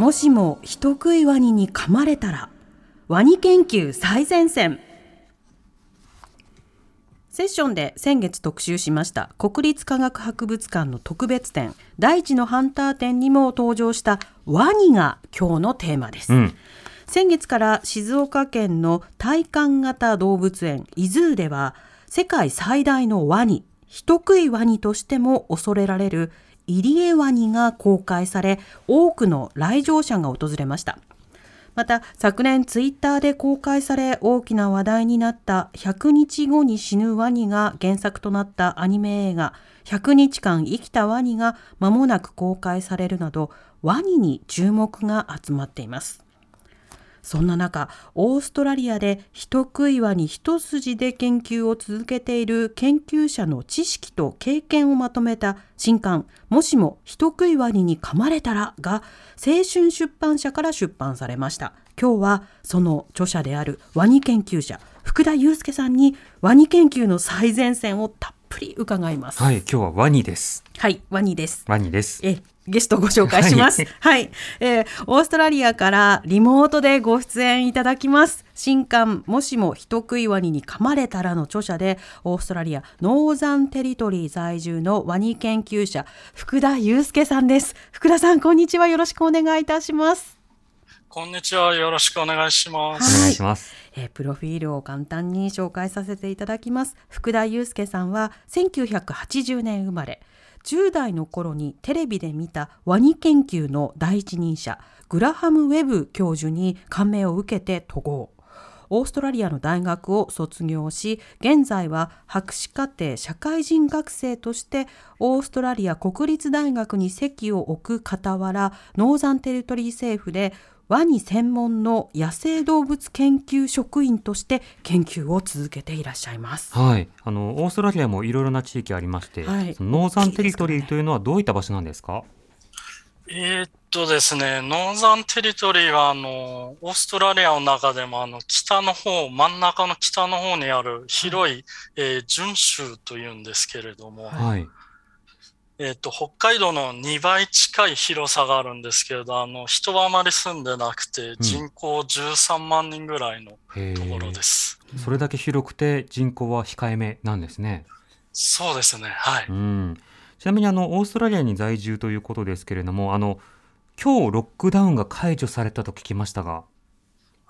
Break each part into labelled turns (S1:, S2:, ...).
S1: もしも人食いワニに噛まれたらワニ研究最前線。セッションで先月特集しました国立科学博物館の特別展大地のハンター展にも登場したワニが今日のテーマです、
S2: うん。
S1: 先月から静岡県の体感型動物園イズーでは世界最大のワニ人食いワニとしても恐れられる入江ワニが公開され多くの来場者が訪れました。また昨年ツイッターで公開され大きな話題になった100日後に死ぬワニが原作となったアニメ映画100日間生きたワニが間もなく公開されるなどワニに注目が集まっています。そんな中、オーストラリアで人食いワニ一筋で研究を続けている研究者の知識と経験をまとめた新刊、もしも人食いワニに噛まれたらが青春出版社から出版されました。今日はその著者であるワニ研究者、福田祐介さんにワニ研究の最前線をたっぷり伺います。
S2: はい今日はワニです
S1: はい、ワニです。
S2: ワニです
S1: えゲストをご紹介します。はい、えーオーストラリアからリモートでご出演いただきます。新刊もしも人食いワニに噛まれたらの著者で、オーストラリアノーザンテリトリー在住のワニ研究者福田祐介さんです。福田さんこんにちは。よろしくお願いいたします。
S3: こんにちは。よろしくお願いしま
S2: お
S3: す。
S2: 願いします
S1: えープロフィールを簡単に紹介させていただきます福田祐介さんは1980年生まれ10代の頃にテレビで見たワニ研究の第一人者グラハム・ウェブ教授に感銘を受けて渡航。オーストラリアの大学を卒業し現在は博士課程社会人学生としてオーストラリア国立大学に籍を置く傍らノーザンテリトリー政府でワニ専門の野生動物研究職員として研究を続けていらっしゃいます。
S2: はい。あのオーストラリアもいろいろな地域ありまして、
S1: はい。
S2: そのノーザンテリトリーというのはどういった場所なんですか？
S3: えーっとですね、ノーザンテリトリーは、あの、オーストラリアの中でも、あの、北の方、真ん中の北の方にある広い、えー準州というんですけれども、
S2: はい
S3: えーっと、北海道の2倍近い広さがあるんですけれど、あの、人はあまり住んでなくて、人口13万人ぐらいの
S2: へ
S3: ところ
S2: ー
S3: です。
S2: それだけ広くて人口は控えめなんですね
S3: そうですね、はい。
S2: うんちなみにあのオーストラリアに在住ということですけれどもあの今日ロックダウンが解除されたと聞きましたが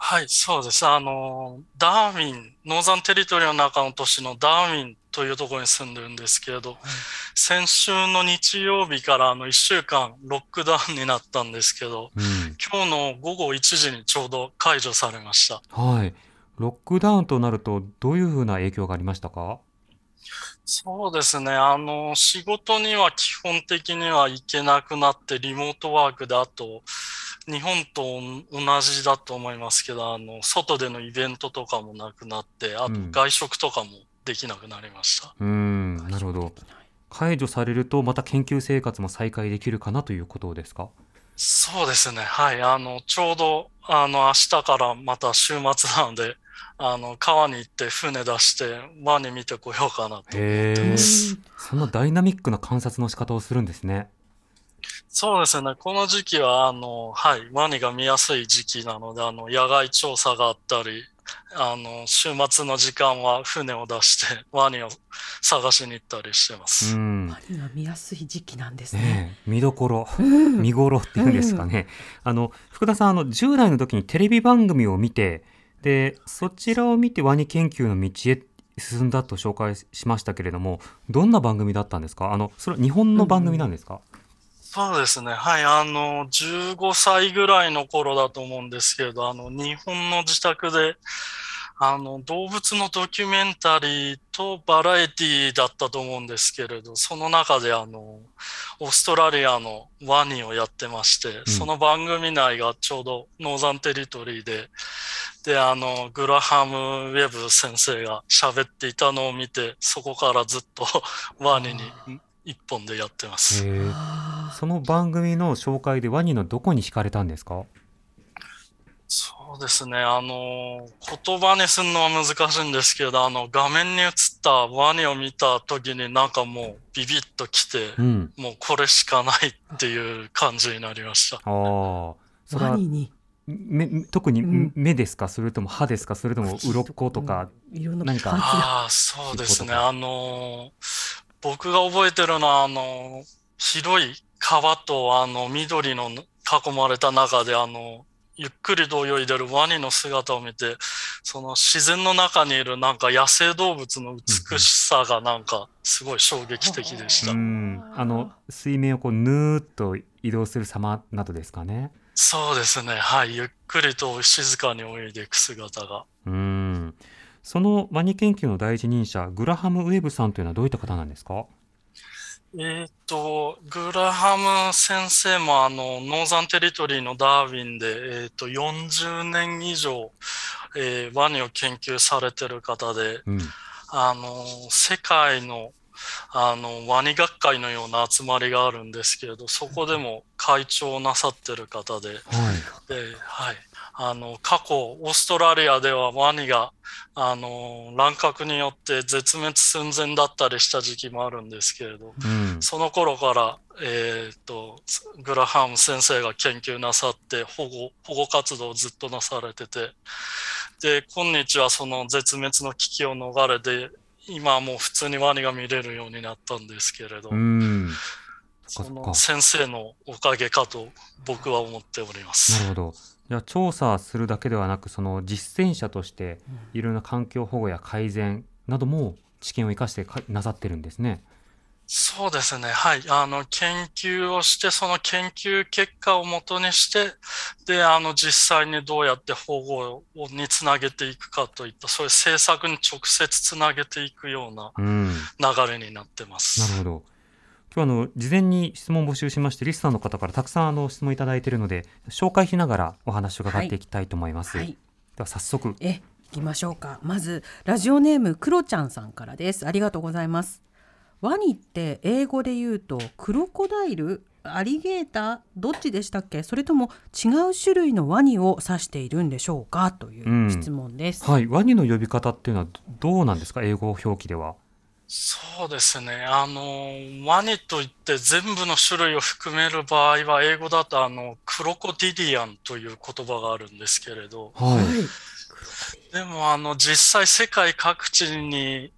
S3: はい、そうです。あの、ダーウィン、ノーザンテリトリーの中の都市のダーウィンというところに住んでるんですけれど、先週の日曜日からあの1週間ロックダウンになったんですけど、
S2: うん
S3: 今日の午後1時にちょうど解除されました。
S2: はい。ロックダウンとなると、どういうふうな影響がありましたか？
S3: そうですね。あの、仕事には基本的には行けなくなって、リモートワークで、あと、日本と同じだと思いますけど、あの、外でのイベントとかもなくなって、あと
S2: うん
S3: 外食とかもできなくなりました。
S2: うーん、なるほど。解除されると、また研究生活も再開できるかなということですか？
S3: そうですね。はい。あの、ちょうど、あの、明日からまた週末なので、あの、川に行って船出して、ワニ見てこようかなと。
S2: へえ。
S3: す
S2: そんなダイナミックな観察の仕方をするんですね。
S3: そうですね。この時期は、あの、はい、ワニが見やすい時期なので、あの、野外調査があったり、あの、週末の時間は船を出して、ワニを探しに行ったりしてま
S2: う
S3: す。
S2: ん。
S1: ワニが見やすい時期なんですね。
S2: ねえ見どころ、
S1: うん
S2: 見頃っていうんですかね。あの、福田さん、あの、10代の時にテレビ番組を見て、で、そちらを見てワニ研究の道へ進んだと紹介しましたけれども、どんな番組だったんですか？あの、それは日本の番組なんですか、
S3: そうですね。はい。あの、15歳ぐらいの頃だと思うんですけれど、あの、日本の自宅で、あの、動物のドキュメンタリーとバラエティだったと思うんですけれど、その中であの、オーストラリアのワニをやってまして、その番組内がちょうどノーザンテリトリーで、で、あの、グラハム・ウェブ先生が喋っていたのを見て、そこからずっとワニに一本でやってます。
S2: その番組の紹介でワニのどこに惹かれたんですか？
S3: そうですね。あの、言葉にするのは難しいんですけど、あの、画面に映ったワニを見た時になんかもうビビッときて、
S2: うん。
S3: もうこれしかないっていう感じになりました。
S2: ああ。それは
S1: ワニに
S2: 目特に
S1: うん
S2: 目ですか？それとも歯ですか？それとも鱗とか。
S1: いろん
S2: か
S3: ああ、そうですね。あの、僕が覚えてるのは、あの、広い川とあの緑の囲まれた中で、あの、ゆっくりと泳いでるワニの姿を見て、その自然の中にいるなんか野生動物の美しさがなんかすごい衝撃的でし
S2: う
S3: た。
S2: ん。あの水面をこうぬーっと移動する様などですかね。
S3: そうですね。はい。ゆっくりと静かに泳いでいく姿が。
S2: うん。そのワニ研究の第一人者グラハム・ウェブさんというのはどういった方なんですか？
S3: えっと、グラハム先生もあの、ノーザンテリトリーのダーウィンで、えっと、40年以上、えーワニを研究されてる方で、
S2: うん。
S3: あの、世界の、あの、ワニ学会のような集まりがあるんですけれど、そこでも会長をなさってる方で、
S2: はい。
S3: で、はい。あの、過去、オーストラリアではワニが、あの、乱獲によって絶滅寸前だったりした時期もあるんですけれど、
S2: うん。
S3: その頃から、えーっと、グラハム先生が研究なさって、保護、保護活動をずっとなされてて、で、今日はその絶滅の危機を逃れて、今はもう普通にワニが見れるようになったんですけれど、
S2: うん。そ
S3: の先生のおかげかと僕は思っております。
S2: なるほど。じゃあ調査するだけではなくその実践者としていろんな環境保護や改善なども知見を生かしてかなさってるんですね。
S3: そうですね。はい。あの、研究をして、その研究結果をもとにして、で、あの、実際にどうやって保護をにつなげていくかといった、そういう政策に直接つなげていくような
S2: うん。
S3: 流れになってます。
S2: なるほど。今日あの事前に質問を募集しましてリスナーの方からたくさんあの質問いただいているので紹介しながらお話を伺っていきたいと思います。
S1: はい。
S2: では早速
S1: え、行きましょうか。まずラジオネームクロちゃんさんからです。ありがとうございます。ワニって英語で言うとクロコダイル、アリゲーター？どっちでしたっけ？それとも違う種類のワニを指しているんでしょうか？という質問です。
S2: はいワニの呼び方っていうのはどどうなんですか？英語表記では。
S3: そうですね。あの、ワニといって全部の種類を含める場合は、英語だとあの、クロコディリアンという言葉があるんですけれど、
S2: はい。
S3: でもあの、実際世界各地に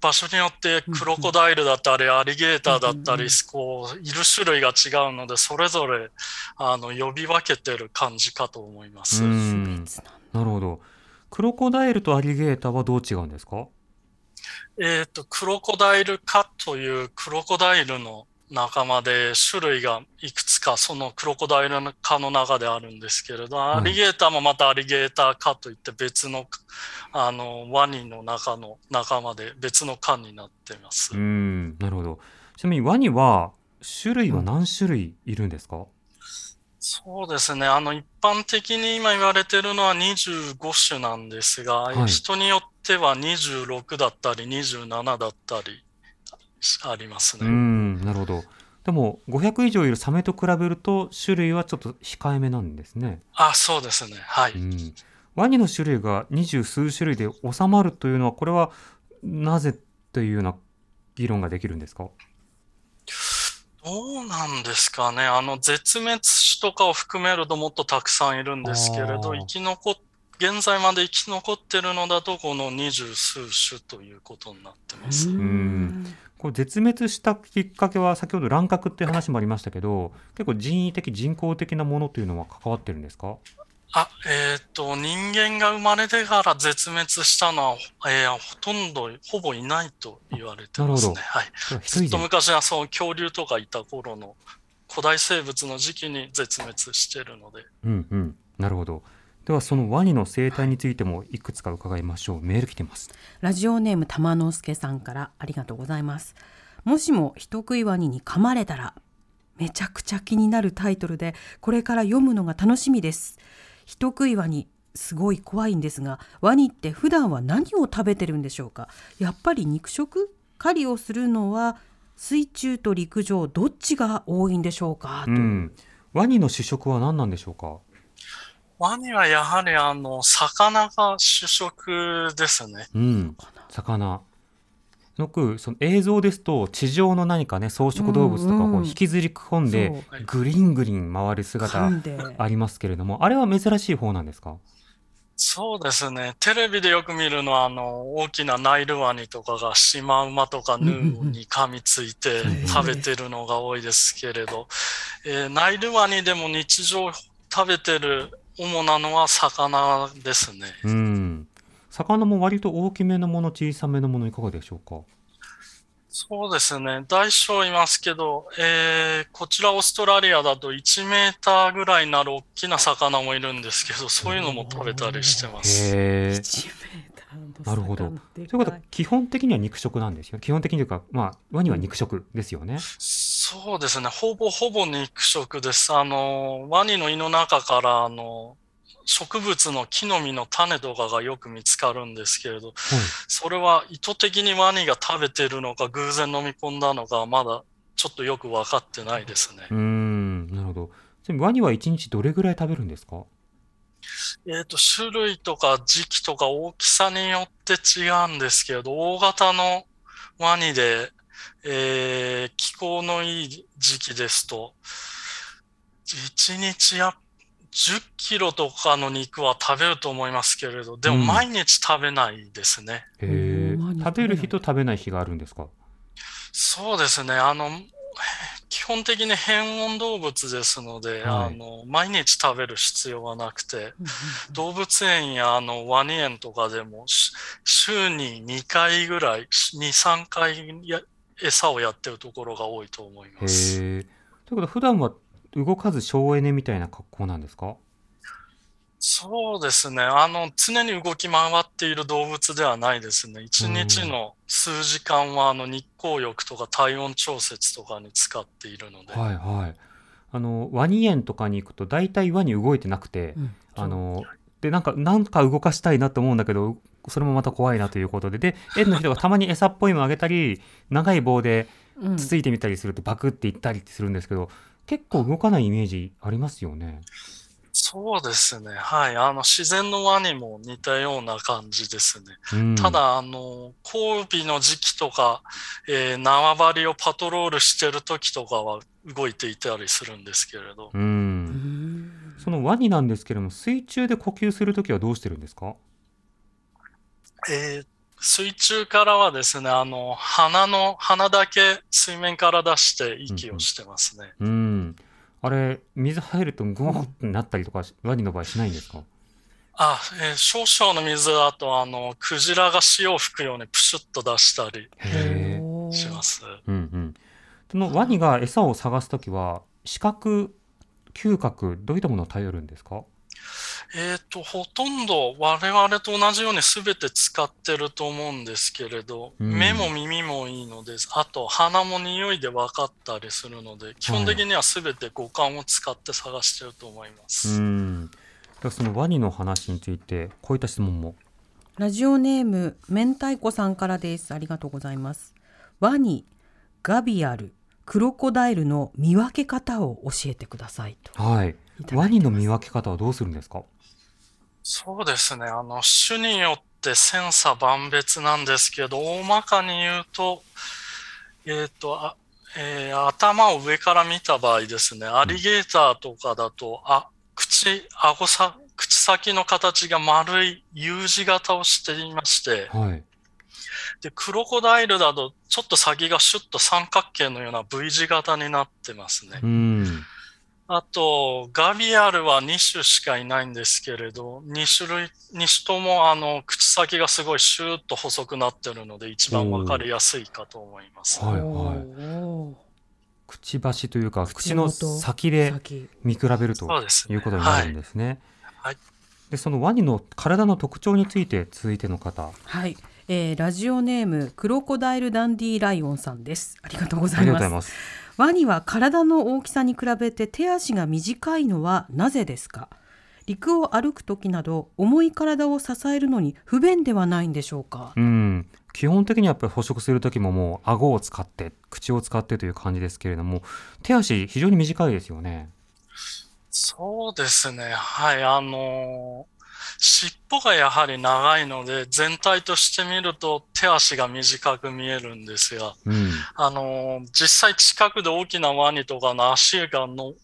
S3: 場所によってクロコダイルだったり、アリゲーターだったり、こう、いる種類が違うので、それぞれ、あの、呼び分けてる感じかと思います。
S2: うんなるほど。クロコダイルとアリゲーターはどう違うんですか？
S3: えっと、クロコダイル科というクロコダイルの仲間で種類がいくつかそのクロコダイル科の中であるんですけれど、
S2: い
S3: アリゲーターもまたアリゲーター科といって別の、あの、ワニの中の仲間で別の科になっています。
S2: うんなるほど。ちなみにワニは種類は何種類いるんですか、
S3: そうですね。あの、一般的に今言われているのは25種なんですが、
S2: はい
S3: 人によっては26だったり27だったりあります
S2: う
S3: ね。
S2: んなるほど。でも500以上いるサメと比べると種類はちょっと控えめなんですね。
S3: あ、そうですね。はい。
S2: うん、ワニの種類が二十数種類で収まるというのはこれはなぜというような議論ができるんですか？
S3: どうなんですかね。あの、絶滅種とかを含めるともっとたくさんいるんですけれど、生き残っ、現在まで生き残ってるのだと、この二十数種ということになってます。
S2: んこう絶滅したきっかけは先ほど乱獲っていう話もありましたけど結構人為的人工的なものというのは関わってるんですか？
S3: あ、えっ、と、人間が生まれてから絶滅したのは、えーほとんど、ほぼいないと言われてますね。
S2: なる
S3: はい。ずっと昔はその恐竜とかいた頃の古代生物の時期に絶滅してるので。
S2: うんうんなるほどではそのワニの生態についてもいくつか伺いましょう。メール来てます。
S1: ラジオネーム玉之助さんからありがとうございます。もしも人食いワニに噛まれたらめちゃくちゃ気になるタイトルでこれから読むのが楽しみです。人食いワニすごい怖いんですがワニって普段は何を食べてるんでしょうか？やっぱり肉食狩りをするのは水中と陸上どっちが多いんでしょうか、と。
S2: うん。ワニの主食は何なんでしょうか？
S3: ワニはやはりあの、魚が主食ですね。
S2: うん。魚。よくその映像ですと地上の何かね草食動物とか
S1: うんう
S2: こうん。引きずり込んでグリングリン回る姿ありますけれどもあれは珍しい方なんですか？
S3: そうですね。テレビでよく見るのは、あの、大きなナイルワニとかがシマウマとかヌーに噛みついて食べてるのが多いですけれど、えーナイルワニでも日常食べてる主なのは魚ですね。
S2: うん。魚も割と大きめのもの小さめのものいかがでしょうか？
S3: そうですね。大小いますけど、えーこちらオーストラリアだと1メーターぐらいになる大きな魚もいるんですけど、そういうのも食べたりしてます。
S2: へえ
S1: 1メーターの
S2: なるほど。ということは基本的には肉食なんですよ。基本的にというかまあワニは肉食ですよね、
S3: そうですね。ほぼほぼ肉食です。あの、ワニの胃の中から、あの、植物の木の実の種とかがよく見つかるんですけれど、それは意図的にワニが食べてるのか、偶然飲み込んだのか、まだちょっとよく分かってないですね。
S2: うーんなるほどちなみにワニは1日どれぐらい食べるんですか？
S3: えっと、種類とか時期とか大きさによって違うんですけれど、大型のワニで、えー気候のいい時期ですと、1日や10キロとかの肉は食べると思いますけれど、でも
S2: うん
S3: 毎日食べないですね。
S1: うん
S2: 食べる日と食べない日があるんですか？
S3: そうですね。あの、基本的に変温動物ですので、
S2: はい。
S3: あの、毎日食べる必要はなくて、動物園やあのワニ園とかでもし週に2回ぐらい、2、3回や餌をやってるところが多いと思い
S2: へ
S3: ます。
S2: えということは普段は動かず省エネみたいな格好なんですか？
S3: そうですね。あの、常に動き回っている動物ではないですね。一日の数時間はあの日光浴とか体温調節とかに使っているので。
S2: はいはいあのワニ園とかに行くと大体ワニ動いてなくて、
S1: うん
S2: あのでなんかなんか動かしたいなと思うんだけどそれもまた怖いなということでで園の人がたまに餌っぽいのあげたり長い棒で
S1: うん
S2: つついてみたりするとバクっていったりするんですけど結構動かないイメージありますよね。
S3: そうですね。はい。あの、自然のワニも似たような感じですね。
S2: うん
S3: ただ、あの、交尾の時期とか、えー縄張りをパトロールしてる時とかは動いていたりするんですけれど、
S2: う
S1: うんん
S2: そのワニなんですけれども水中で呼吸するときはどうしてるんですか？
S3: えー水中からはですね、あの、鼻の、鼻だけ水面から出して息をしてますね。
S2: うんあれ水入るとグワッとなったりとかワニの場合しないんですか？
S3: あ、えー少々の水だと、あの、クジラが潮を吹くようにプシュッと出したりします。
S2: うんうん。そのワニが餌を探すときは視覚嗅覚どういったものを頼るんですか？
S3: えっと、ほとんど我々と同じように全て使ってると思うんですけれど、
S2: うん
S3: 目も耳もいいのです。あと、鼻も匂いで分かったりするので、基本的には全て五感を使って探してると思いま
S2: う
S3: す。
S2: ん。ではそのワニの話についてこういった質問も。
S1: ラジオネーム明太子さんからですありがとうございますワニガビアルクロコダイルの見分け方を教えてくださいと
S2: はい。ワニの見分け方はどうするんですか？
S3: そうですね。あの、種によって千差万別なんですけど、大まかに言うと、えっと、あえー頭を上から見た場合ですね、アリゲーターとかだと、あ、口、顎さ、口先の形が丸い U 字型をしていまして、
S2: はい。
S3: で、クロコダイルだと、ちょっと先がシュッと三角形のような V 字型になってますね
S2: う。ん。
S3: あと、ガビアルは2種しかいないんですけれど、2種類、2種ともあの、口先がすごいシューッと細くなってるので、一番わかりやすいかと思います。
S2: はいはい。くちばしというか口の先で
S1: 先。
S2: 見比べるということになるんですね。
S3: はい。
S2: でそのワニの体の特徴について続いての方。
S1: はい、えーラジオネームクロコダイルダンディライオンさんです。ありがとうござ
S2: あり
S1: います。
S2: がとうございます
S1: ワニは体の大きさに比べて手足が短いのはなぜですか？陸を歩く時など重い体を支えるのに不便ではないんでしょうか？
S2: うん基本的にはやっぱり捕食する時ももう顎を使って口を使ってという感じですけれども手足非常に短いですよね
S3: そうですね。はい。あのー尻尾がやはり長いので、全体として見ると手足が短く見えるんですが、
S2: うん。
S3: あのー実際近くで大きなワニとかの足がのを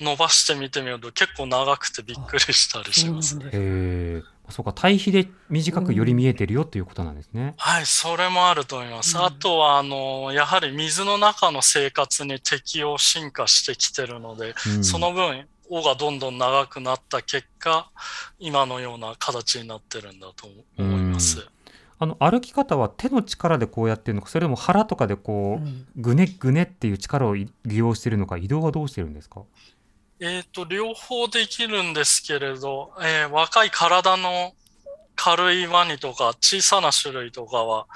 S3: 伸ばしてみてみると結構長くてびっくりしたりしますね。
S2: へえそうか対比で短くより見えてるよということなんですね、
S3: はい、それもあると思います。
S1: うん。
S3: あとは、あのーやはり水の中の生活に適応進化してきてるので、
S2: うん。
S3: その分、尾がどんどん長くなった結果、今のような形になってるんだと思います。
S2: あの歩き方は手の力でこうやってるのかそれとも腹とかでこう、
S1: うん。
S2: ぐねぐねっていう力をい利用してるのか移動はどうしてるんですか？
S3: えっ、と、両方できるんですけれど、えー若い体の軽いワニとか小さな種類とかは、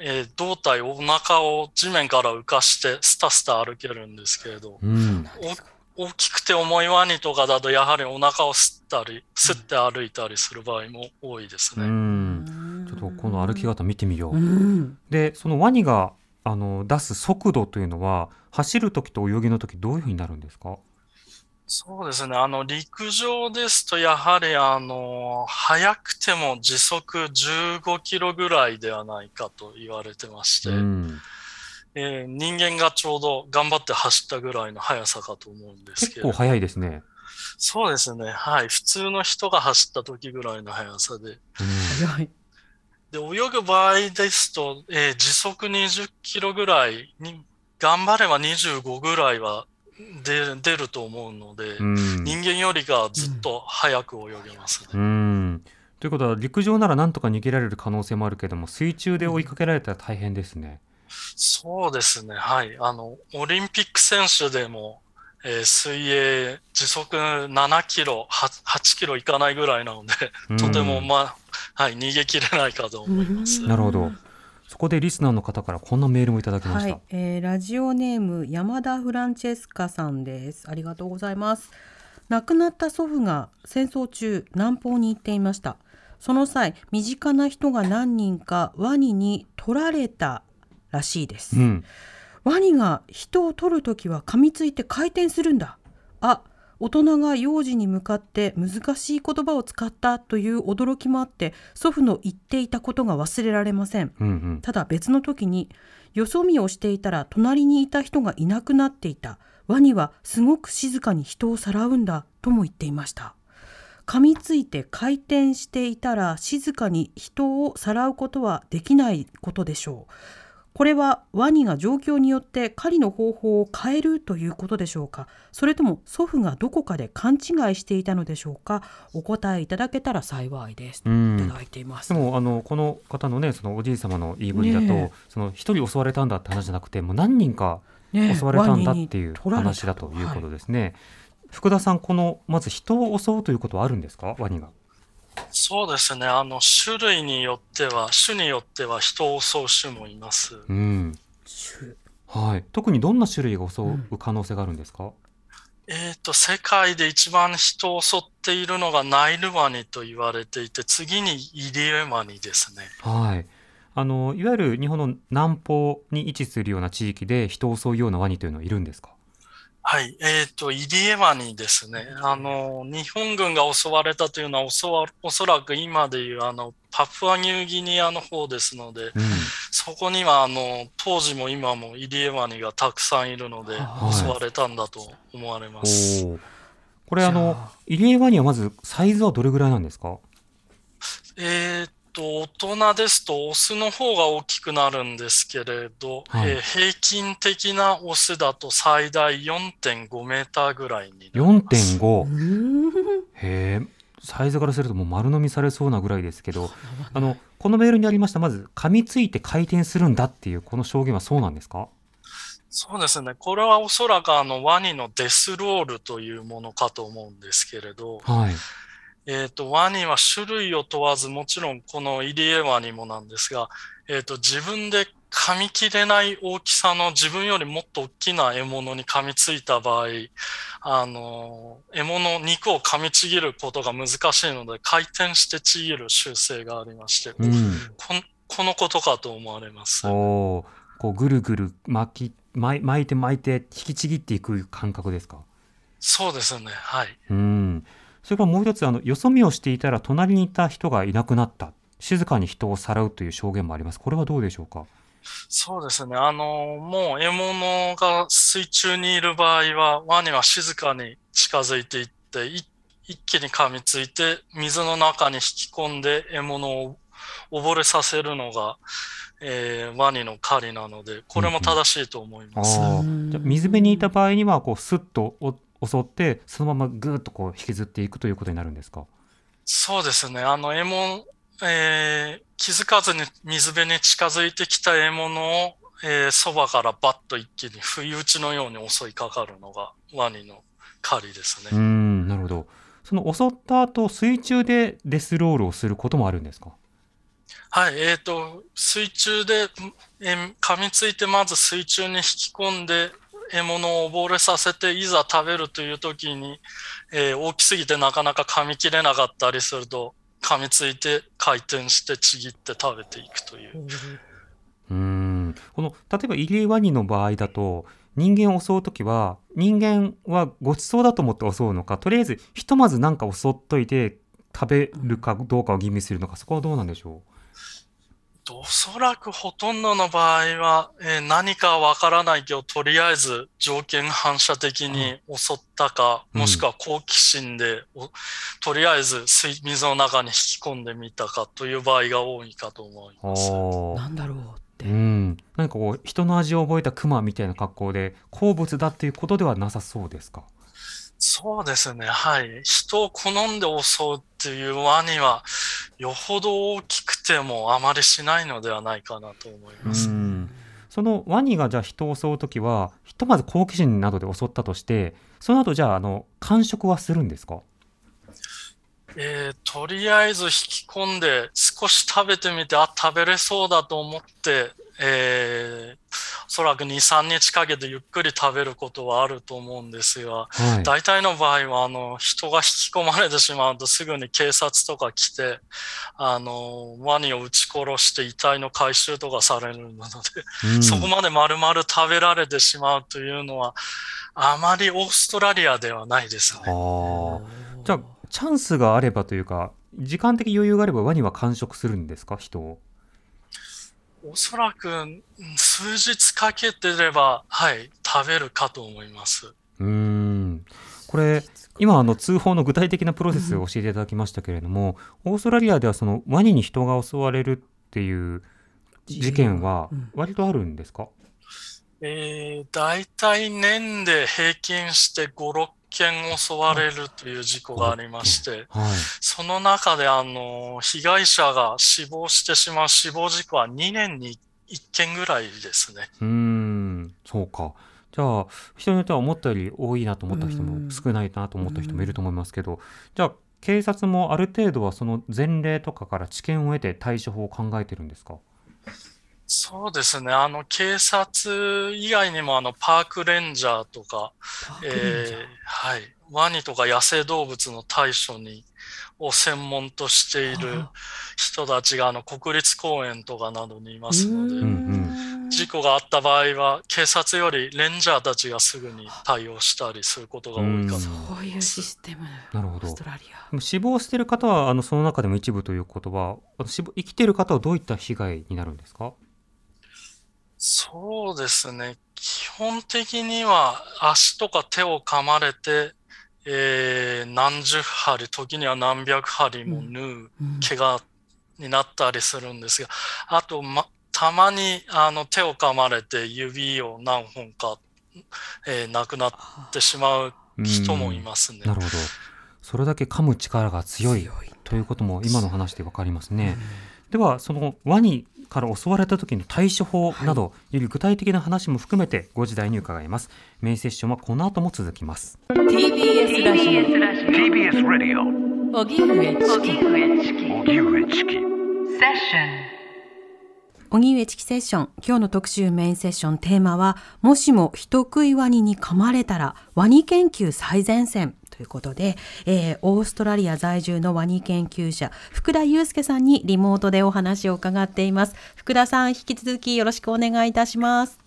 S3: えー胴体、お腹を地面から浮かしてスタスタ歩けるんですけれど、
S2: うん。
S3: お大きくて重いワニとかだとやはりお腹を吸ったり、吸って歩いたりする場合も多いです
S2: う
S3: ね。
S2: ん。ちょっとこの歩き方見てみよう、
S1: うん。
S2: でそのワニがあの出す速度というのは走る時と泳ぎの時どういうふうになるんですか？
S3: そうですね。あの、陸上ですと、やはり、あの、速くても時速15キロぐらいではないかと言われてまして、
S2: うん
S3: えー人間がちょうど頑張って走ったぐらいの速さかと思うんですけれど。
S2: 結構速いですね、
S3: そうですね。はい。普通の人が走った時ぐらいの速さで。で、泳ぐ場合ですと、えー時速20キロぐらいに、頑張れば25ぐらいは出出ると思うので、
S2: うん
S3: 人間よりがずっと速く泳げますね。
S2: うんということは陸上ならなんとか逃げられる可能性もあるけども水中で追いかけられたら大変ですね。
S3: そうですね。はい。あの、オリンピック選手でも、えー水泳時速7キロ、8, 8キロいかないぐらいなので、
S2: うん
S3: とても、まあ、はい、逃げ切れないかと思います。
S2: なるほど。そこでリスナーの方からこんなメールもいただきました。
S1: はい、えーラジオネーム山田フランチェスカさんです。ありがとうございます。亡くなった祖父が戦争中南方に行っていました。その際、身近な人が何人かワニに取られたらしいです。
S2: うん、
S1: ワニが人を取るときは噛みついて回転するんだ。あ、大人が幼児に向かって難しい言葉を使ったという驚きもあって、祖父の言っていたことが忘れられません。
S2: うん、うん。
S1: ただ別の時によそ見をしていたら隣にいた人がいなくなっていたワニはすごく静かに人をさらうんだとも言っていました噛みついて回転していたら静かに人をさらうことはできないことでしょうこれはワニが状況によって狩りの方法を変えるということでしょうか？それとも祖父がどこかで勘違いしていたのでしょうか？お答えいただけたら幸いです、
S2: うん。
S1: いただいています。
S2: でもあのこの方のねそのおじい様の言いぶりだと、
S1: ねえ。
S2: その一人襲われたんだって話じゃなくてもう何人か
S1: ね
S2: 襲われたんだっていう話だということですね。福田さんこのまず人を襲うということはあるんですか？ワニが。
S3: そうですね。あの、種類によっては、種によっては人を襲う種もいます。
S2: うん。
S1: シ
S2: はい。特にどんな種類が襲う可能性があるんですか？
S3: えっ、と、世界で一番人を襲っているのがナイルワニと言われていて、次にイリエワニですね。
S2: はい。あのいわゆる日本の南方に位置するような地域で人を襲うようなワニというのはいるんですか？
S3: はい。えっ、と、イリエワニですね。あの、日本軍が襲われたというのはおそわ、おそらく今でいう、あの、パプアニューギニアの方ですので、
S2: うん。
S3: そこには、あの、当時も今もイリエワニがたくさんいるので、
S1: はい
S3: 襲われたんだと思われます。
S2: これあのイリエワニはまずサイズはどれぐらいなんですか？
S3: えーっと、大人ですと、オスの方が大きくなるんですけれど、
S2: はい
S3: えー平均的なオスだと最大4.5メーターぐらいになり
S2: 四
S3: ます。
S2: 点五
S1: う。ーん
S2: へえ。サイズからするともう丸飲みされそうなぐらいですけど、あのこのメールにありましたまず噛みついて回転するんだっていうこの証言はそうなんですか？
S3: そうですね。これはおそらくあのワニのデスロールというものかと思うんですけれど、
S2: はい。
S3: えっ、と、ワニは種類を問わず、もちろんこのイリエワニもなんですが、えっ、と、自分で噛み切れない大きさの自分よりもっと大きな獲物に噛みついた場合、あの、獲物、肉を噛みちぎることが難しいので、回転してちぎる習性がありまして、
S2: うん。
S3: こんこのことかと思われます。
S2: おーこうぐるぐる巻き巻い巻いて巻いて引きちぎっていく感覚ですか？
S3: そうですね。はい。
S2: うん。それからもう一つあのよそ見をしていたら隣にいた人がいなくなった。静かに人をさらうという証言もあります。これはどうでしょうか？
S3: そうですね。あの、もう獲物が水中にいる場合は、ワニは静かに近づいていって、い一気に噛みついて、水の中に引き込んで獲物を溺れさせるのが、えーワニの狩りなので、これも正しいと思います。
S1: うん
S2: じゃあ水辺にいた場合にはこうスッとお襲ってそのままぐーっとこう引きずっていくということになるんですか？
S3: そうですね。あの、獲物、えー気づかずに水辺に近づいてきた獲物を、えーそばからバッと一気に不意打ちのように襲いかかるのがワニの狩りです
S2: う
S3: ね。
S2: んなるほど。その襲った後水中でデスロールをすることもあるんですか？
S3: はい、えっ、と、水中で、えー噛みついてまず水中に引き込んで、獲物を溺れさせて、いざ食べるという時に、えー大きすぎてなかなか噛み切れなかったりすると、噛みついて回転してちぎって食べていくという。
S2: うんこの例えばイリワニの場合だと人間を襲う時は人間はごちそうだと思って襲うのかとりあえずひとまず何か襲っといて食べるかどうかを吟味するのかそこはどうなんでしょう？
S3: おそらくほとんどの場合は、えー何かわからないけど、とりあえず条件反射的に襲ったか、
S2: うん
S3: もしくは好奇心で、おとりあえず水水の中に引き込んでみたかという場合が多いかと思いうます。
S1: なんだろうって。
S2: うん何かこう人の味を覚えたクマみたいな格好で好物だっていうことではなさそうですか？
S3: そうですね。はい。人を好んで襲うっていうワニは、よほど大きくてもあまりしないのではないかなと思います。
S2: うんそのワニがじゃあ人を襲う時はひとまず好奇心などで襲ったとしてその後じゃああの完食はするんですか？
S3: えーとりあえず引き込んで少し食べてみて、あ、食べれそうだと思って、えー、おそらく2、3日かけてゆっくり食べることはあると思うんですが、
S2: はい。
S3: 大体の場合は、あの、人が引き込まれてしまうとすぐに警察とか来て、あの、ワニを撃ち殺して遺体の回収とかされるので、
S2: うん
S3: そこまで丸々食べられてしまうというのは、あまりオーストラリアではないですね。
S2: じゃあチャンスがあればというか時間的余裕があればワニは完食するんですか？人を。
S3: おそらくうん数日かけてれば、はい、食べるかと思います。
S2: うーん。これ今あの通報の具体的なプロセスを教えていただきましたけれども、オーストラリアではそのワニに人が襲われるっていう事件は
S1: うん。
S2: 割とあるんですか、
S3: えー、大体年で平均して5、6件襲われるという事故がありまして、
S2: はい。
S3: その中であの、被害者が死亡してしまう死亡事故は2年に1件ぐらいですね。
S2: うーんそうか。じゃあ人によっては思ったより多いなと思った人
S1: うん
S2: も少ないなと思った人もいると思いますけど、じゃあ警察もある程度はその前例とかから知見を得て対処法を考えてるんですか？
S3: そうですね。あの、警察以外にもあの、パークレンジャーとか、
S1: パー
S3: えーはい。ワニとか野生動物の対処に、を専門としている
S1: あ
S3: 人たちが、あの、国立公園とかなどにいますので、
S2: ん
S3: 事故があった場合は、警察よりレンジャーたちがすぐに対応したりすることが多いかと。
S1: そういうシステム。
S2: なるほど
S1: オーストラリア。
S2: 死亡している方はあのその中でも一部ということは生きている方はどういった被害になるんですか？
S3: そうですね。基本的には足とか手を噛まれて、えー何十針、時には何百針も縫う
S1: うん。
S3: 怪我になったりするんですが、あと、ま、たまにあの手を噛まれて指を何本か、えーなくなってしまう人もいますね。
S2: なるほど。それだけ噛む力が強いということも今の話で分かりますね、ではそのワニから襲われた時の対処法など、より具体的な話も含めて5時台に伺いますメインセッションはこの後も続きます
S4: TBS ラジオ
S5: TBS Radio
S4: 荻上チキ
S5: 荻上チキ
S1: 荻上チキセッション今日の特集メインセッションテーマはもしも人食いワニに噛まれたらワニ研究最前線ということで、えーオーストラリア在住のワニ研究者福田祐介さんにリモートでお話を伺っています福田さん引き続きよろしくお願いいたします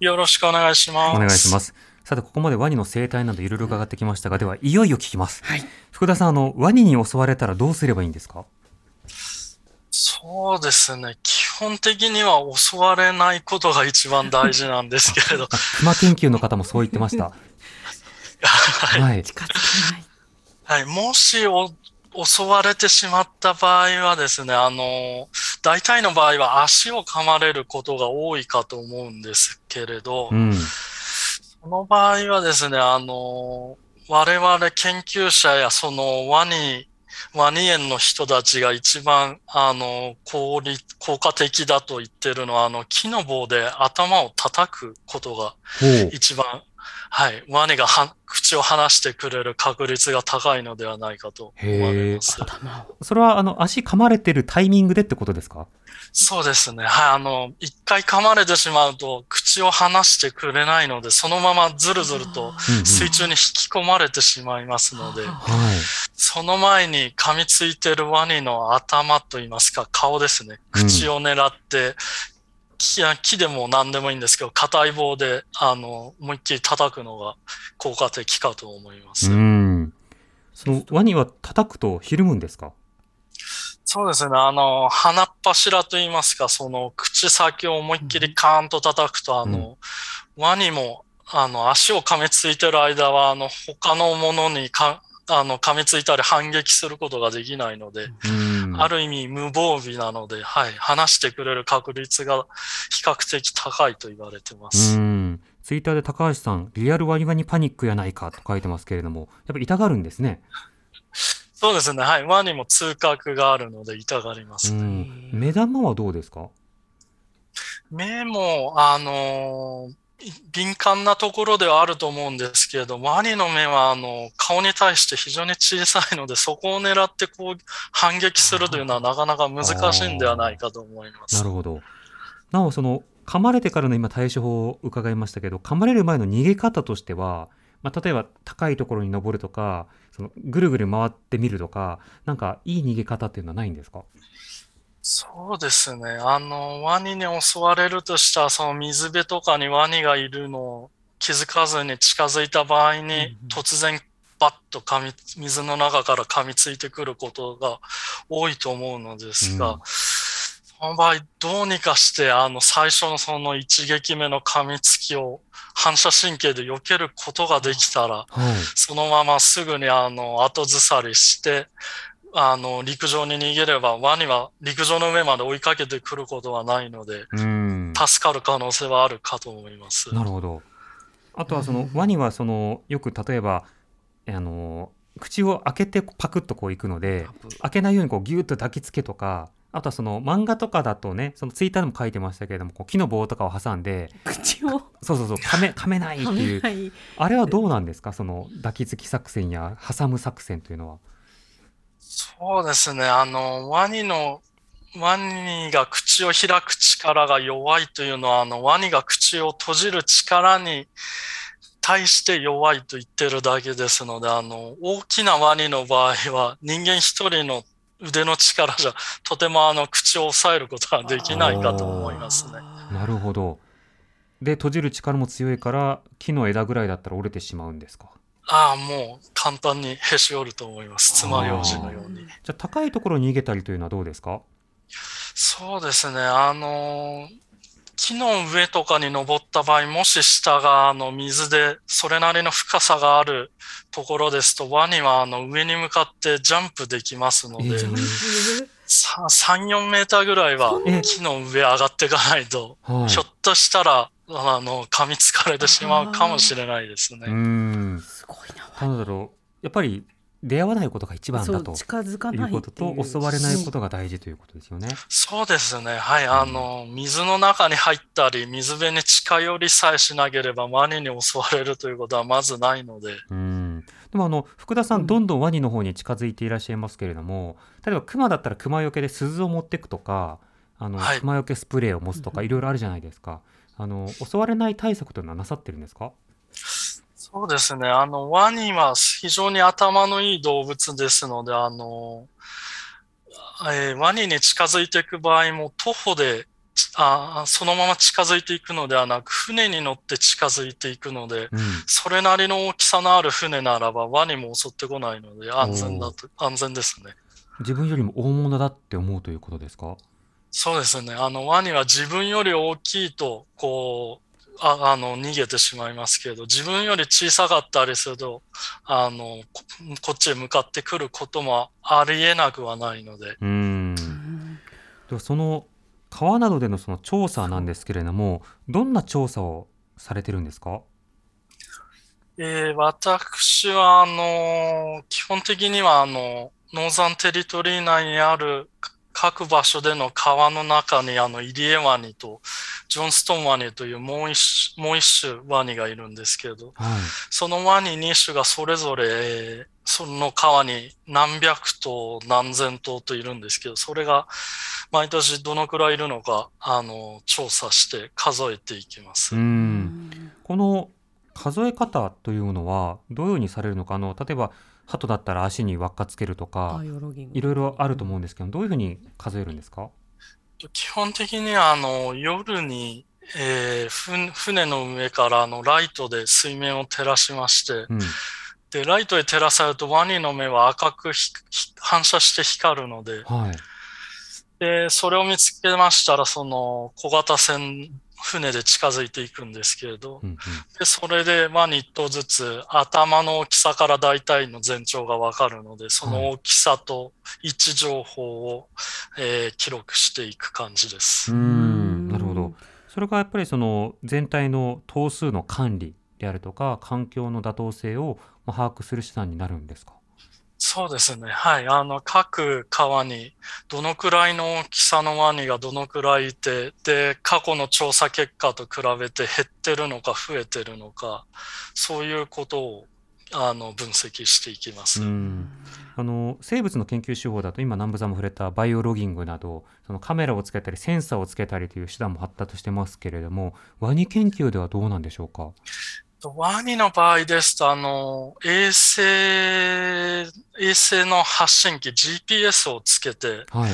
S3: よろしくお願いします。
S2: お願いします。さて、ここまでワニの生態などいろいろ伺ってきましたが、では、いよいよ聞きます。
S1: はい
S2: 福田さん、あの、ワニに襲われたらどうすればいいんですか？
S3: そうですね。基本的には襲われないことが一番大事なんですけれど。
S2: 熊研究の方もそう言ってました。はい。
S1: 近づかない
S3: はい。もしお襲われてしまった場合はですね、あの、大体の場合は足を噛まれることが多いかと思うんですけれど、
S2: うん。
S3: その場合はですね、あの、我々研究者やそのワニ、ワニ園の人たちが一番、あの、効率、効果的だと言ってるのは、あの、木の棒で頭を叩くことが。一番、はい、ワニがは口を離してくれる確率が高いのではないかと思われます。
S2: それは、あの、足噛まれてるタイミングでってことですか？
S3: そうですね。はい。あの、一回噛まれてしまうと、口を離してくれないので、そのままずるずると水中に引き込まれてしまいますので、
S2: はい。
S3: その前に噛みついてるワニの頭といいますか、顔ですね。
S2: うん
S3: 口を狙って、木や木でも何でもいいんですけど、硬い棒で、あの、思いっきり叩くのが効果的かと思います。
S2: うん。その、ワニは叩くとひるむんですか？
S3: そうですね。あの、鼻っ柱といいますか、その口先を思いっきりカーンと叩くと、あの、ワニも、あの、足を噛みついてる間は、あの、他のものにか、あの、噛みついたり反撃することができないので、
S2: うん。
S3: ある意味無防備なので、はい、話してくれる確率が比較的高いと言われてま
S2: う
S3: す。
S2: ん。ツイッターで高橋さん、リアルワニワニパニックやないかと書いてますけれども、やっぱ痛がるんですね。
S3: そうですね。はい。ワニも痛覚があるので痛がりま
S2: う
S3: すね。
S2: ん。目玉はどうですか？
S3: 目も、あのーい敏感なところではあると思うんですけれど、ワニの目は、あの、顔に対して非常に小さいので、そこを狙ってこう、反撃するというのはなかなか難しいんではないかと思います。
S2: なるほど。なお、その、噛まれてからの今対処法を伺いましたけど、噛まれる前の逃げ方としては、まあ、例えば高いところに登るとか、そのぐるぐる回ってみるとか、なんかいい逃げ方っていうのはないんですか？
S3: そうですね。あの、ワニに襲われるとしたら、その水辺とかにワニがいるのを気づかずに近づいた場合に、突然バッと噛み、水の中から噛みついてくることが多いと思うのですが、
S2: うん
S3: その場合、どうにかして、あの、最初のその一撃目の噛みつきを反射神経で避けることができたら、
S2: はい。
S3: そのまますぐにあの後ずさりして、あの陸上に逃げればワニは陸上の上まで追いかけてくることはないので、
S2: うん。
S3: 助かる可能性はあるかと思います。
S2: なるほど。あとはそのワニはそのよく例えばあの口を開けてパクッとこういくので開けないようにこうギュッと抱きつけとかあとはその漫画とかだとねそのツイッターでも書いてましたけれどもこう木の棒とかを挟んで
S1: 口を？
S2: そうそうそう噛め噛めないっていう
S1: はい
S2: あれはどうなんですか？その抱きつき作戦や挟む作戦というのは。
S3: そうですね。あの、ワニの、ワニが口を開く力が弱いというのは、あの、ワニが口を閉じる力に対して弱いと言ってるだけですので、あの、大きなワニの場合は、人間一人の腕の力じゃ、とてもあの、口を押さえることはできないかと思いますね。
S2: なるほど。で閉じる力も強いから木の枝ぐらいだったら折れてしまうんですか？
S3: ああ、もう簡単にへし折ると思います。爪楊枝のように。
S2: じゃあ高いところに逃げたりというのはどうですか？
S3: そうですね。あの、木の上とかに登った場合、もし下があの水でそれなりの深さがあるところですと、ワニはあの上に向かってジャンプできますので、
S2: えー
S3: さ3、4メーターぐらいは
S2: え
S3: 木の上上がっていかないと、
S2: はい
S3: ひょっとしたら、あの、噛みつかれてしまうかもしれないですね。
S1: ごいな。
S2: なんだろう、やっぱり出会わないことが一番だと
S1: 近づか
S2: い
S1: ないう
S2: ことと、襲われないことが大事ということですよね。
S3: そうですね。はい。あの、水の中に入ったり、水辺に近寄りさえしなければ、ワニに襲われるということはまずないので、
S2: うん。でもあの福田さん、どんどんワニの方に近づいていらっしゃいますけれども、例えばクマだったらクマよけで鈴を持っていくとか、あの、
S3: はい
S2: クマよけスプレーを持つとか、いろいろあるじゃないですか。あの襲われない対策というのはなさってるんですか？
S3: そうですね。あの、ワニは非常に頭のいい動物ですので、あの、えーワニに近づいていく場合も徒歩であそのまま近づいていくのではなく、船に乗って近づいていくので、
S2: うん、
S3: それなりの大きさのある船ならばワニも襲ってこないので安全だと、安全ですね。
S2: 自分よりも大物だって思うということですか？
S3: そうですね。あの、ワニは自分より大きいと、こう、ああの、逃げてしまいますけど、自分より小さかったりすると、あの、ここっちへ向かってくることもありえなくはないので、
S2: うん。ではその川などでのその調査なんですけれども、どんな調査をされてるんですか？
S3: えー私は、あの、基本的には、あの、ノーザンテリトリー内にある各場所での川の中に、あの、イリエワニとジョンストンワニというもう一種、もう一種ワニがいるんですけど、
S2: はい。
S3: そのワニ2種がそれぞれ、えーその川に何百頭、何千頭といるんですけど、それが毎年どのくらいいるのか、あの、調査して数えていきます。
S2: うん。この数え方というのはどういうふうにされるのかあの例えば鳩だったら足に輪っかつけるとかいろいろあると思うんですけどどういうふうに数えるんですか？
S3: 基本的にはあの夜に、えーふ船の上からあのライトで水面を照らしまして、
S2: うん。
S3: で、ライトで照らされるとワニの目は赤く反射して光るので、
S2: はい。
S3: で、それを見つけましたら、その小型船、船で近づいていくんですけれど。
S2: う、んうん。
S3: で、それでワニ一頭ずつ頭の大きさから大体の全長がわかるので、その大きさと位置情報を、えー記録していく感じです。
S2: うん。なるほど。それがやっぱりその全体の頭数の管理であるとか環境の妥当性をまあ把握する手段になるんですか？
S3: そうですね。はい。あの、各川にどのくらいの大きさのワニがどのくらいいて、で、過去の調査結果と比べて減ってるのか増えてるのか、そういうことを、あの、分析していきます。
S2: うんあの生物の研究手法だと今南部さんも触れたバイオロギングなどそのカメラをつけたりセンサーをつけたりという手段も発達してますけれどもワニ研究ではどうなんでしょうか？
S3: ワニの場合ですと、あの、衛星、衛星の発信機 GPS をつけて、
S2: はい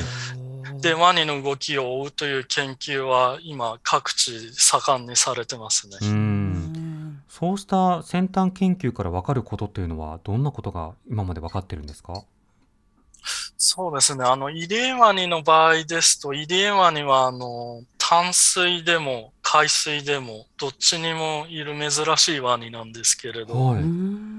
S3: で、ワニの動きを追うという研究は今各地盛んにされてますね。
S2: う
S1: うんん
S2: そうした先端研究から分かることというのはどんなことが今まで分かってるんですか？
S3: そうですね。あの、イリエワニの場合ですと、イリエワニは、あの、淡水でも海水でも、どっちにもいる珍しいワニなんですけれど、
S2: はい。
S1: うん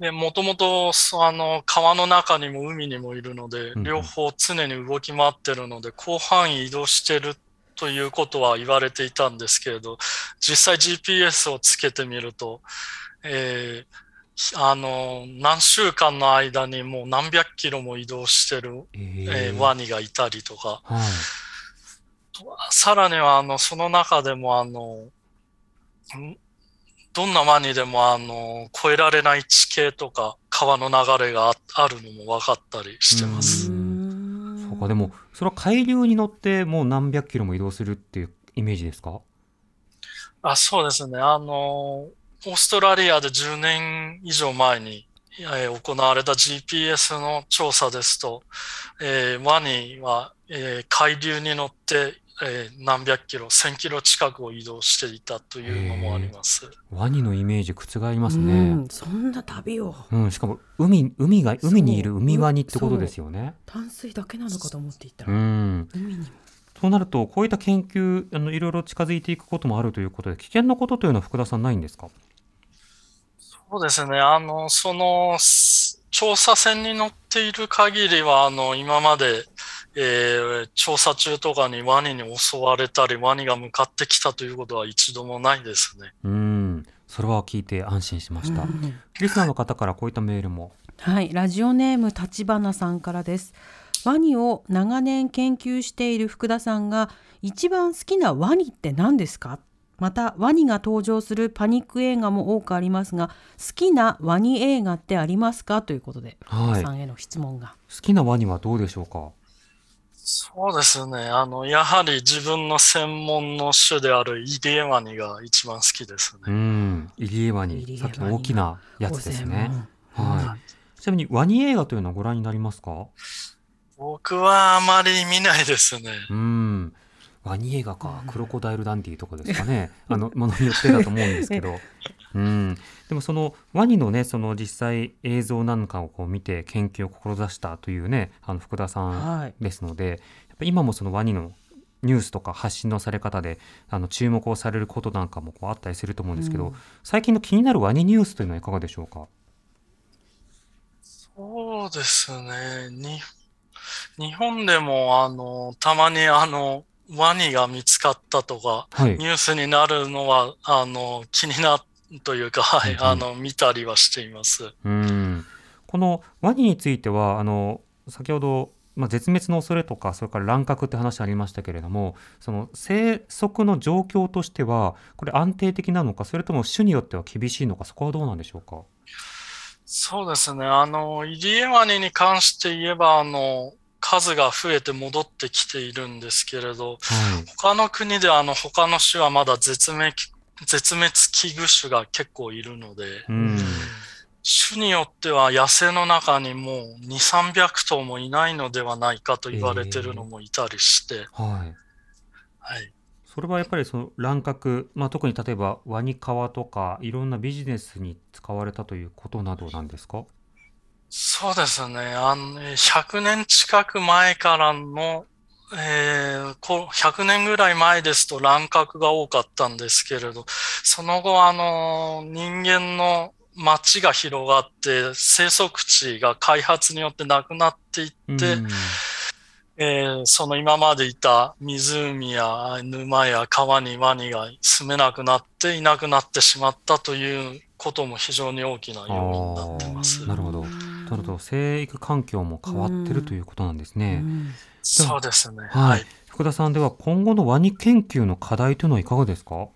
S3: で、もともと、そあの、川の中にも海にもいるので
S2: うんうん、
S3: 両方常に動き回ってるので、広範囲移動してるということは言われていたんですけれど、実際 GPS をつけてみると、えーあの、何週間の間にもう何百キロも移動してる、
S2: え
S3: えーワニがいたりとか、
S2: はい
S3: さらには、あの、その中でも、あの、んどんなワニでも、あの、越えられない地形とか、川の流れがああるのも分かったりしてます。
S1: うん
S2: そうかでもそれは海流に乗ってもう何百キロも移動するっていうイメージですか？
S3: あ、そうですね。あの、オーストラリアで10年以上前に、えー行われた GPS の調査ですと、えーワニは、えー海流に乗って、えー何百キロ、1000キロ近くを移動していたというのもあります。
S2: ワニのイメージ覆ります
S1: う
S2: ね
S1: んそんな旅を。
S2: うん、しかも海海が海にいる海ワニってことですよね。
S1: 淡水だけなのかと思っていた
S2: う
S1: ら、
S2: ん。
S1: 海にも。
S2: そうなるとこういった研究あのいろいろ近づいていくこともあるということで危険なことというのは福田さんないんですか？
S3: そうですね。あの、その、す調査船に乗っている限りは、あの、今まで、えー調査中とかにワニに襲われたり、ワニが向かってきたということは一度もないですね。
S2: うん。それは聞いて安心しました、
S1: うん。
S2: リスナーの方からこういったメールも。
S1: はい、ラジオネーム立花さんからです。ワニを長年研究している福田さんが一番好きなワニって何ですか？またワニが登場するパニック映画も多くありますが好きなワニ映画ってありますか？ということで、
S2: はい
S1: さんへの質問が。
S2: 好きなワニはどうでしょうか？
S3: そうですね。あの、やはり自分の専門の種であるイリエワニが一番好きです
S2: う
S3: ね。
S2: ん、イリエワ
S1: ニ
S2: ニさっきの大きなやつですね。はい。ちなみにワニ映画というのはご覧になりますか？
S3: 僕はあまり見ないですね。
S2: うん。ワニ映画か、クロコダイルダンディとかですかね。あの、ものによってだと思うんですけど。うん。でもそのワニのね、その実際映像なんかをこう見て研究を志したというね、あの福田さん
S1: はい
S2: ですので、やっぱ今もそのワニのニュースとか発信のされ方であの注目をされることなんかもこうあったりすると思うんですけど、
S1: うん
S2: 最近の気になるワニニュースというのはいかがでしょうか？
S3: そうですね。に、日本でもあの、たまにあの、ワニが見つかったとか、
S2: はい
S3: ニュースになるのは、あの、気になというか、はい、
S2: うんうん
S3: あの、見たりはしています。
S2: うんこのワニについてはあの先ほど、まあ、絶滅の恐れとかそれから乱獲って話ありましたけれどもその生息の状況としてはこれ安定的なのかそれとも種によっては厳しいのかそこはどうなんでしょうか？
S3: そうですね。あの、イリエワニに関して言えば、あの、数が増えて戻ってきているんですけれど、
S2: はい。
S3: 他の国ではあの、他の種はまだ絶滅、絶滅危惧種が結構いるので、
S2: うん。
S3: 種によっては野生の中にもう2、300頭もいないのではないかと言われてるのもいたりして、
S2: はい。
S3: はい。
S2: それはやっぱりその乱獲、まあ、特に例えばワニ皮とかいろんなビジネスに使われたということなどなんですか？
S3: そうですね。あの、えー100年近く前からの、えーこ100年ぐらい前ですと乱獲が多かったんですけれど、その後、あの、人間の街が広がって、生息地が開発によってなくなっていって、
S2: うん
S3: えーその今までいた湖や沼や川にワニが住めなくなっていなくなってしまったということも非常に大きな要因になってます。
S2: なるほどなるほど生育環境も変わってるということなんですね。
S1: うん
S3: そうですね。
S2: は
S3: はいい。
S2: 福田さんでは今後のワニ研究の課題というのはいかがですか？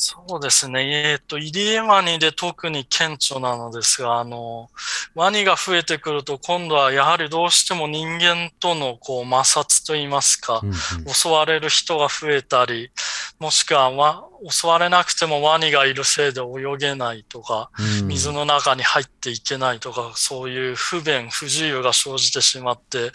S3: そうですね。えっ、と、イリエワニで特に顕著なのですが、あの、ワニが増えてくると、今度はやはりどうしても人間とのこう摩擦といいますか、
S2: うんうん
S3: 襲われる人が増えたり、もしくはわ襲われなくてもワニがいるせいで泳げないとか、
S2: うん。
S3: 水の中に入っていけないとか、そういう不便、不自由が生じてしまって、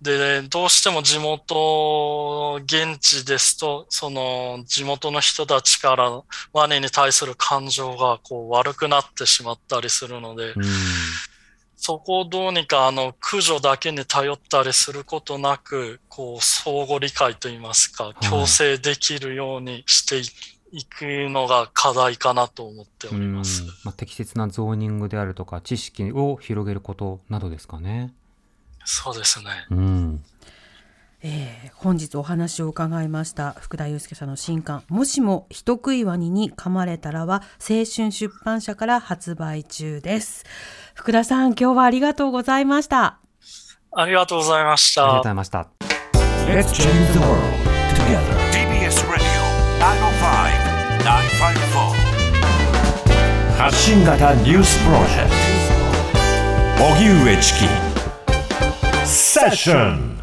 S3: で、どうしても地元、現地ですと、その地元の人たちからワニに対する感情がこう悪くなってしまったりするので、
S2: うん
S3: そこをどうにかあの駆除だけに頼ったりすることなく、こう相互理解といいますか、
S2: い
S3: 共生できるようにしていいくのが課題かなと思っております
S2: うん。まあ、適切なゾーニングであるとか知識を広げることなどですかね。
S3: そうですね。
S2: うん
S1: えー本日お話を伺いました福田祐介さんの新刊「もしも人食いワニに噛まれたら」は青春出版社から発売中です福田さん今日はありがとうございました。
S3: ありがとうございまし
S2: ありがとうご
S3: た
S2: ざ。いました。
S5: Let's change the world together. TBS Radio 905-954発信型ニュースプロジェクト。荻上チキセッション